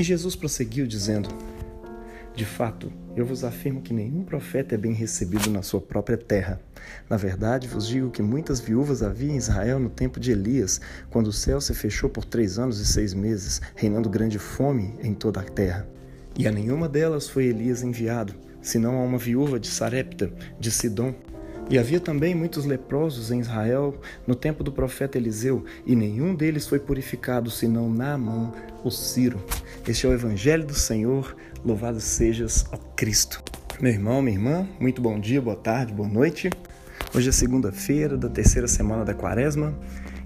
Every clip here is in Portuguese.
E Jesus prosseguiu dizendo: De fato, eu vos afirmo que nenhum profeta é bem recebido na sua própria terra. Na verdade, vos digo que muitas viúvas havia em Israel no tempo de Elias, quando o céu se fechou por três anos e seis meses, reinando grande fome em toda a terra. E a nenhuma delas foi Elias enviado, senão a uma viúva de Sarepta, de Sidom. E havia também muitos leprosos em Israel no tempo do profeta Eliseu, e nenhum deles foi purificado, senão Naamã, o Ciro. Este é o Evangelho do Senhor, louvado sejas, ó Cristo. Meu irmão, minha irmã, muito bom dia, boa tarde, boa noite. Hoje é segunda-feira da terceira semana da quaresma,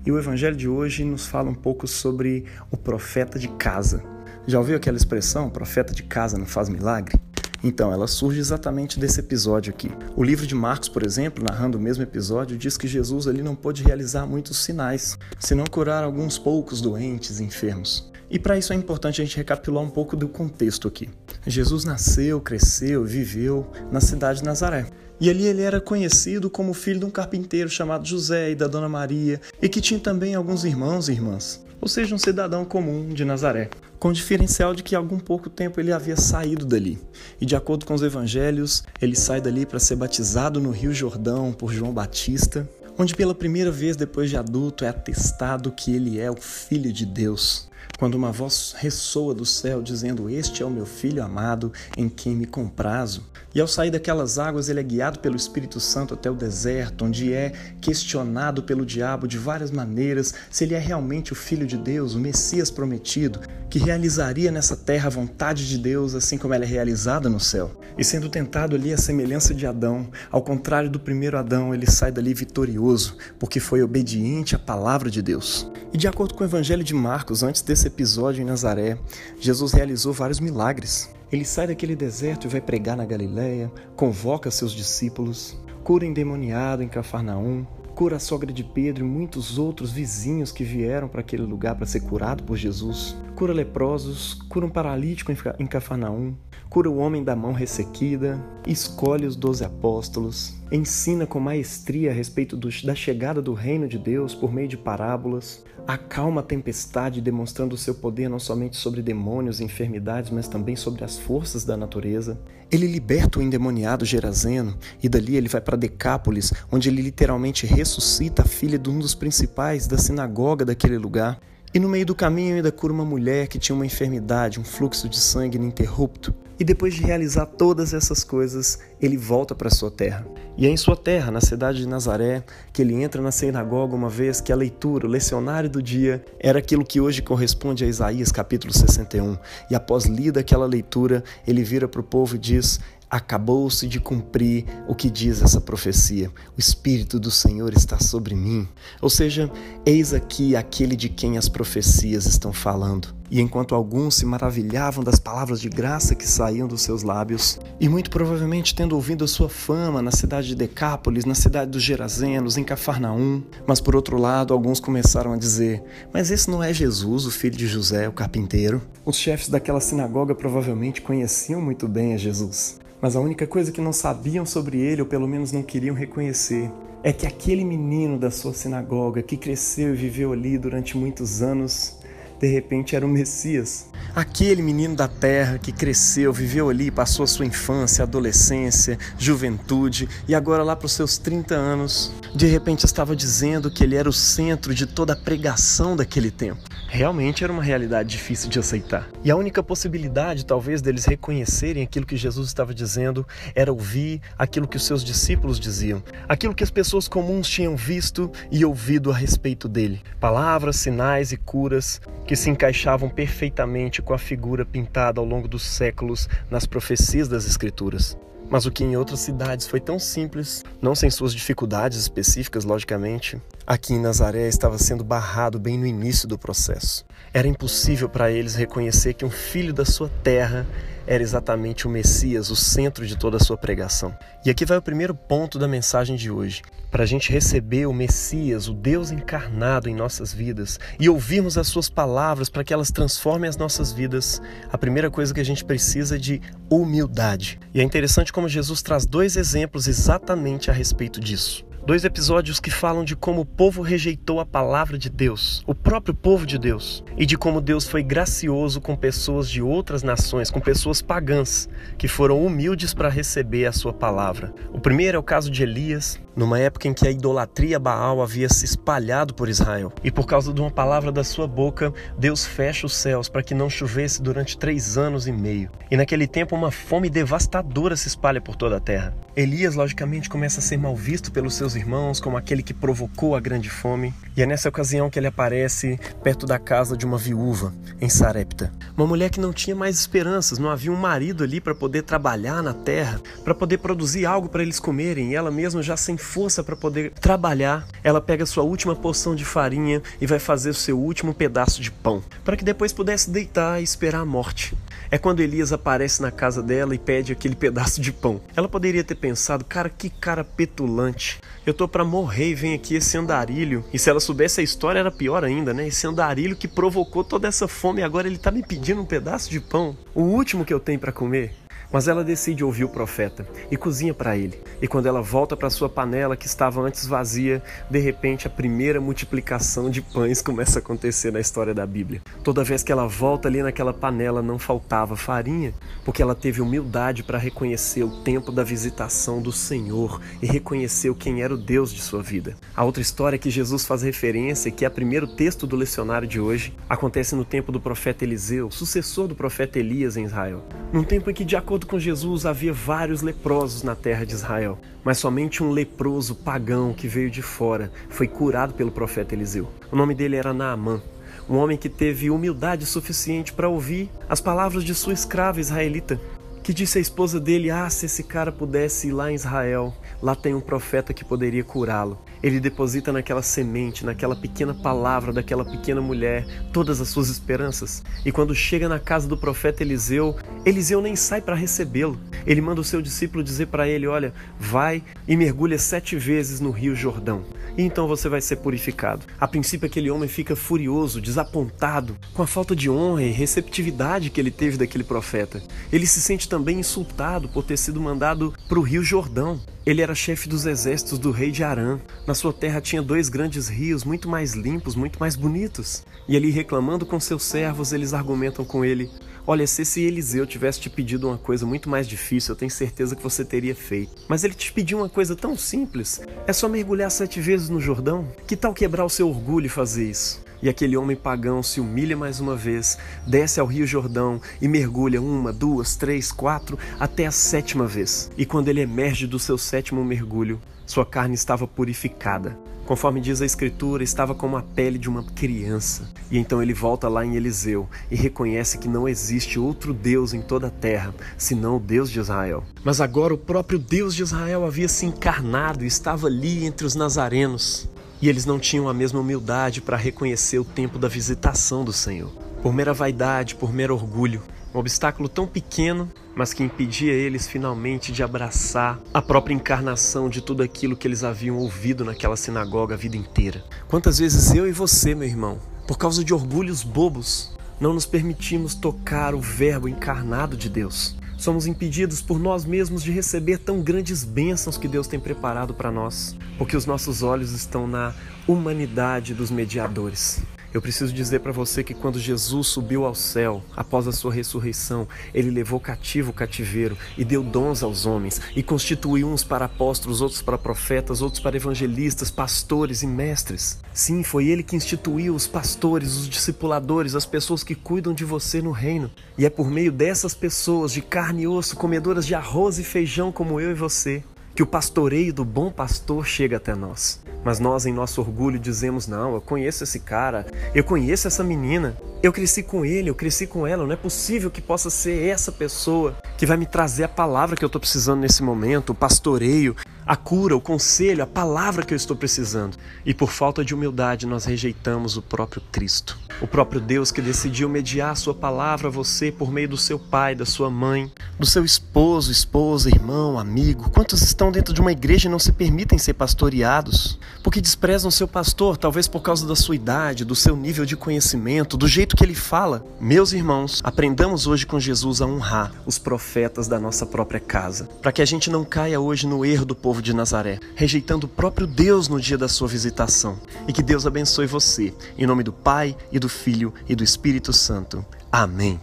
e o Evangelho de hoje nos fala um pouco sobre o profeta de casa. Já ouviu aquela expressão, profeta de casa não faz milagre? Então, ela surge exatamente desse episódio aqui. O livro de Marcos, por exemplo, narrando o mesmo episódio, diz que Jesus ali não pôde realizar muitos sinais, senão curar alguns poucos doentes e enfermos. E para isso é importante a gente recapitular um pouco do contexto aqui. Jesus nasceu, cresceu, viveu na cidade de Nazaré. E ali ele era conhecido como filho de um carpinteiro chamado José e da Dona Maria, e que tinha também alguns irmãos e irmãs, ou seja, um cidadão comum de Nazaré com o diferencial de que algum pouco tempo ele havia saído dali. E de acordo com os evangelhos, ele sai dali para ser batizado no Rio Jordão por João Batista, onde pela primeira vez depois de adulto é atestado que ele é o filho de Deus. Quando uma voz ressoa do céu dizendo: Este é o meu filho amado, em quem me comprazo. E ao sair daquelas águas, ele é guiado pelo Espírito Santo até o deserto, onde é questionado pelo diabo de várias maneiras se ele é realmente o filho de Deus, o Messias prometido, que realizaria nessa terra a vontade de Deus, assim como ela é realizada no céu. E sendo tentado ali a semelhança de Adão, ao contrário do primeiro Adão, ele sai dali vitorioso, porque foi obediente à palavra de Deus. E de acordo com o Evangelho de Marcos, antes desse episódio em Nazaré, Jesus realizou vários milagres. Ele sai daquele deserto e vai pregar na Galiléia, convoca seus discípulos, cura endemoniado em Cafarnaum, cura a sogra de Pedro e muitos outros vizinhos que vieram para aquele lugar para ser curado por Jesus, cura leprosos, cura um paralítico em Cafarnaum, cura o homem da mão ressequida, escolhe os doze apóstolos, ensina com maestria a respeito do, da chegada do reino de Deus por meio de parábolas, acalma a tempestade, demonstrando o seu poder não somente sobre demônios e enfermidades, mas também sobre as forças da natureza. Ele liberta o endemoniado Gerazeno e dali ele vai para Decápolis, onde ele literalmente ressuscita a filha de um dos principais da sinagoga daquele lugar. E no meio do caminho ainda cura uma mulher que tinha uma enfermidade, um fluxo de sangue ininterrupto. E depois de realizar todas essas coisas, ele volta para sua terra. E é em sua terra, na cidade de Nazaré, que ele entra na sinagoga uma vez que a leitura, o lecionário do dia, era aquilo que hoje corresponde a Isaías capítulo 61. E após lida aquela leitura, ele vira para o povo e diz: acabou-se de cumprir o que diz essa profecia. O Espírito do Senhor está sobre mim. Ou seja, eis aqui aquele de quem as profecias estão falando. E enquanto alguns se maravilhavam das palavras de graça que saíam dos seus lábios, e muito provavelmente tendo ouvido a sua fama na cidade de Decápolis, na cidade dos Gerazenos, em Cafarnaum, mas por outro lado, alguns começaram a dizer: Mas esse não é Jesus, o filho de José, o carpinteiro? Os chefes daquela sinagoga provavelmente conheciam muito bem a Jesus. Mas a única coisa que não sabiam sobre ele, ou pelo menos não queriam reconhecer, é que aquele menino da sua sinagoga que cresceu e viveu ali durante muitos anos, de repente era o Messias. Aquele menino da terra que cresceu, viveu ali, passou a sua infância, adolescência, juventude e agora lá para os seus 30 anos, de repente estava dizendo que ele era o centro de toda a pregação daquele tempo. Realmente era uma realidade difícil de aceitar. E a única possibilidade, talvez, deles reconhecerem aquilo que Jesus estava dizendo era ouvir aquilo que os seus discípulos diziam, aquilo que as pessoas comuns tinham visto e ouvido a respeito dele. Palavras, sinais e curas que se encaixavam perfeitamente com a figura pintada ao longo dos séculos nas profecias das Escrituras. Mas o que em outras cidades foi tão simples, não sem suas dificuldades específicas, logicamente, aqui em Nazaré estava sendo barrado bem no início do processo. Era impossível para eles reconhecer que um filho da sua terra era exatamente o Messias, o centro de toda a sua pregação. E aqui vai o primeiro ponto da mensagem de hoje. Para a gente receber o Messias, o Deus encarnado em nossas vidas e ouvirmos as suas palavras para que elas transformem as nossas vidas, a primeira coisa que a gente precisa é de humildade. E é interessante como Jesus traz dois exemplos exatamente a respeito disso. Dois episódios que falam de como o povo rejeitou a palavra de Deus, o próprio povo de Deus, e de como Deus foi gracioso com pessoas de outras nações, com pessoas pagãs, que foram humildes para receber a sua palavra. O primeiro é o caso de Elias, numa época em que a idolatria Baal havia se espalhado por Israel. E por causa de uma palavra da sua boca, Deus fecha os céus para que não chovesse durante três anos e meio. E naquele tempo, uma fome devastadora se espalha por toda a terra. Elias, logicamente, começa a ser mal visto pelos seus irmãos como aquele que provocou a grande fome. E é nessa ocasião que ele aparece perto da casa de uma viúva, em Sarepta. Uma mulher que não tinha mais esperanças, não havia um marido ali para poder trabalhar na terra, para poder produzir algo para eles comerem, e ela mesma já sem força para poder trabalhar, ela pega sua última porção de farinha e vai fazer o seu último pedaço de pão, para que depois pudesse deitar e esperar a morte. É quando Elias aparece na casa dela e pede aquele pedaço de pão. Ela poderia ter pensado, cara, que cara petulante. Eu tô para morrer e vem aqui esse andarilho. E se ela soubesse a história era pior ainda, né? Esse andarilho que provocou toda essa fome e agora ele tá me pedindo um pedaço de pão. O último que eu tenho para comer. Mas ela decide ouvir o profeta e cozinha para ele. E quando ela volta para sua panela que estava antes vazia, de repente a primeira multiplicação de pães começa a acontecer na história da Bíblia. Toda vez que ela volta ali naquela panela não faltava farinha, porque ela teve humildade para reconhecer o tempo da visitação do Senhor e reconheceu quem era o Deus de sua vida. A outra história que Jesus faz referência, que é o primeiro texto do lecionário de hoje, acontece no tempo do profeta Eliseu, sucessor do profeta Elias em Israel. Num tempo em que, de acordo com Jesus, havia vários leprosos na terra de Israel, mas somente um leproso pagão que veio de fora foi curado pelo profeta Eliseu. O nome dele era Naamã, um homem que teve humildade suficiente para ouvir as palavras de sua escrava israelita, que disse à esposa dele: Ah, se esse cara pudesse ir lá em Israel, lá tem um profeta que poderia curá-lo. Ele deposita naquela semente, naquela pequena palavra daquela pequena mulher, todas as suas esperanças. E quando chega na casa do profeta Eliseu, Eliseu nem sai para recebê-lo. Ele manda o seu discípulo dizer para ele: Olha, vai e mergulha sete vezes no rio Jordão, e então você vai ser purificado. A princípio, aquele homem fica furioso, desapontado, com a falta de honra e receptividade que ele teve daquele profeta. Ele se sente também insultado por ter sido mandado para o rio Jordão. Ele era chefe dos exércitos do rei de Arã. Na sua terra tinha dois grandes rios, muito mais limpos, muito mais bonitos. E ali, reclamando com seus servos, eles argumentam com ele: Olha, se esse Eliseu tivesse te pedido uma coisa muito mais difícil, eu tenho certeza que você teria feito. Mas ele te pediu uma coisa tão simples: é só mergulhar sete vezes no Jordão? Que tal quebrar o seu orgulho e fazer isso? E aquele homem pagão se humilha mais uma vez, desce ao Rio Jordão e mergulha uma, duas, três, quatro, até a sétima vez. E quando ele emerge do seu sétimo mergulho, sua carne estava purificada. Conforme diz a Escritura, estava como a pele de uma criança. E então ele volta lá em Eliseu e reconhece que não existe outro Deus em toda a terra senão o Deus de Israel. Mas agora o próprio Deus de Israel havia se encarnado e estava ali entre os nazarenos. E eles não tinham a mesma humildade para reconhecer o tempo da visitação do Senhor. Por mera vaidade, por mero orgulho, um obstáculo tão pequeno, mas que impedia eles finalmente de abraçar a própria encarnação de tudo aquilo que eles haviam ouvido naquela sinagoga a vida inteira. Quantas vezes eu e você, meu irmão, por causa de orgulhos bobos, não nos permitimos tocar o Verbo encarnado de Deus? Somos impedidos por nós mesmos de receber tão grandes bênçãos que Deus tem preparado para nós, porque os nossos olhos estão na humanidade dos mediadores. Eu preciso dizer para você que quando Jesus subiu ao céu, após a sua ressurreição, ele levou cativo o cativeiro e deu dons aos homens e constituiu uns para apóstolos, outros para profetas, outros para evangelistas, pastores e mestres. Sim, foi ele que instituiu os pastores, os discipuladores, as pessoas que cuidam de você no reino. E é por meio dessas pessoas de carne e osso, comedoras de arroz e feijão como eu e você, que o pastoreio do bom pastor chega até nós. Mas nós, em nosso orgulho, dizemos: não, eu conheço esse cara, eu conheço essa menina, eu cresci com ele, eu cresci com ela, não é possível que possa ser essa pessoa que vai me trazer a palavra que eu estou precisando nesse momento, o pastoreio, a cura, o conselho, a palavra que eu estou precisando. E por falta de humildade, nós rejeitamos o próprio Cristo. O próprio Deus que decidiu mediar a sua palavra a você por meio do seu pai, da sua mãe, do seu esposo, esposa, irmão, amigo. Quantos estão dentro de uma igreja e não se permitem ser pastoreados, porque desprezam seu pastor, talvez por causa da sua idade, do seu nível de conhecimento, do jeito que ele fala. Meus irmãos, aprendamos hoje com Jesus a honrar os profetas da nossa própria casa, para que a gente não caia hoje no erro do povo de Nazaré, rejeitando o próprio Deus no dia da sua visitação. E que Deus abençoe você, em nome do Pai e do Filho e do Espírito Santo. Amém.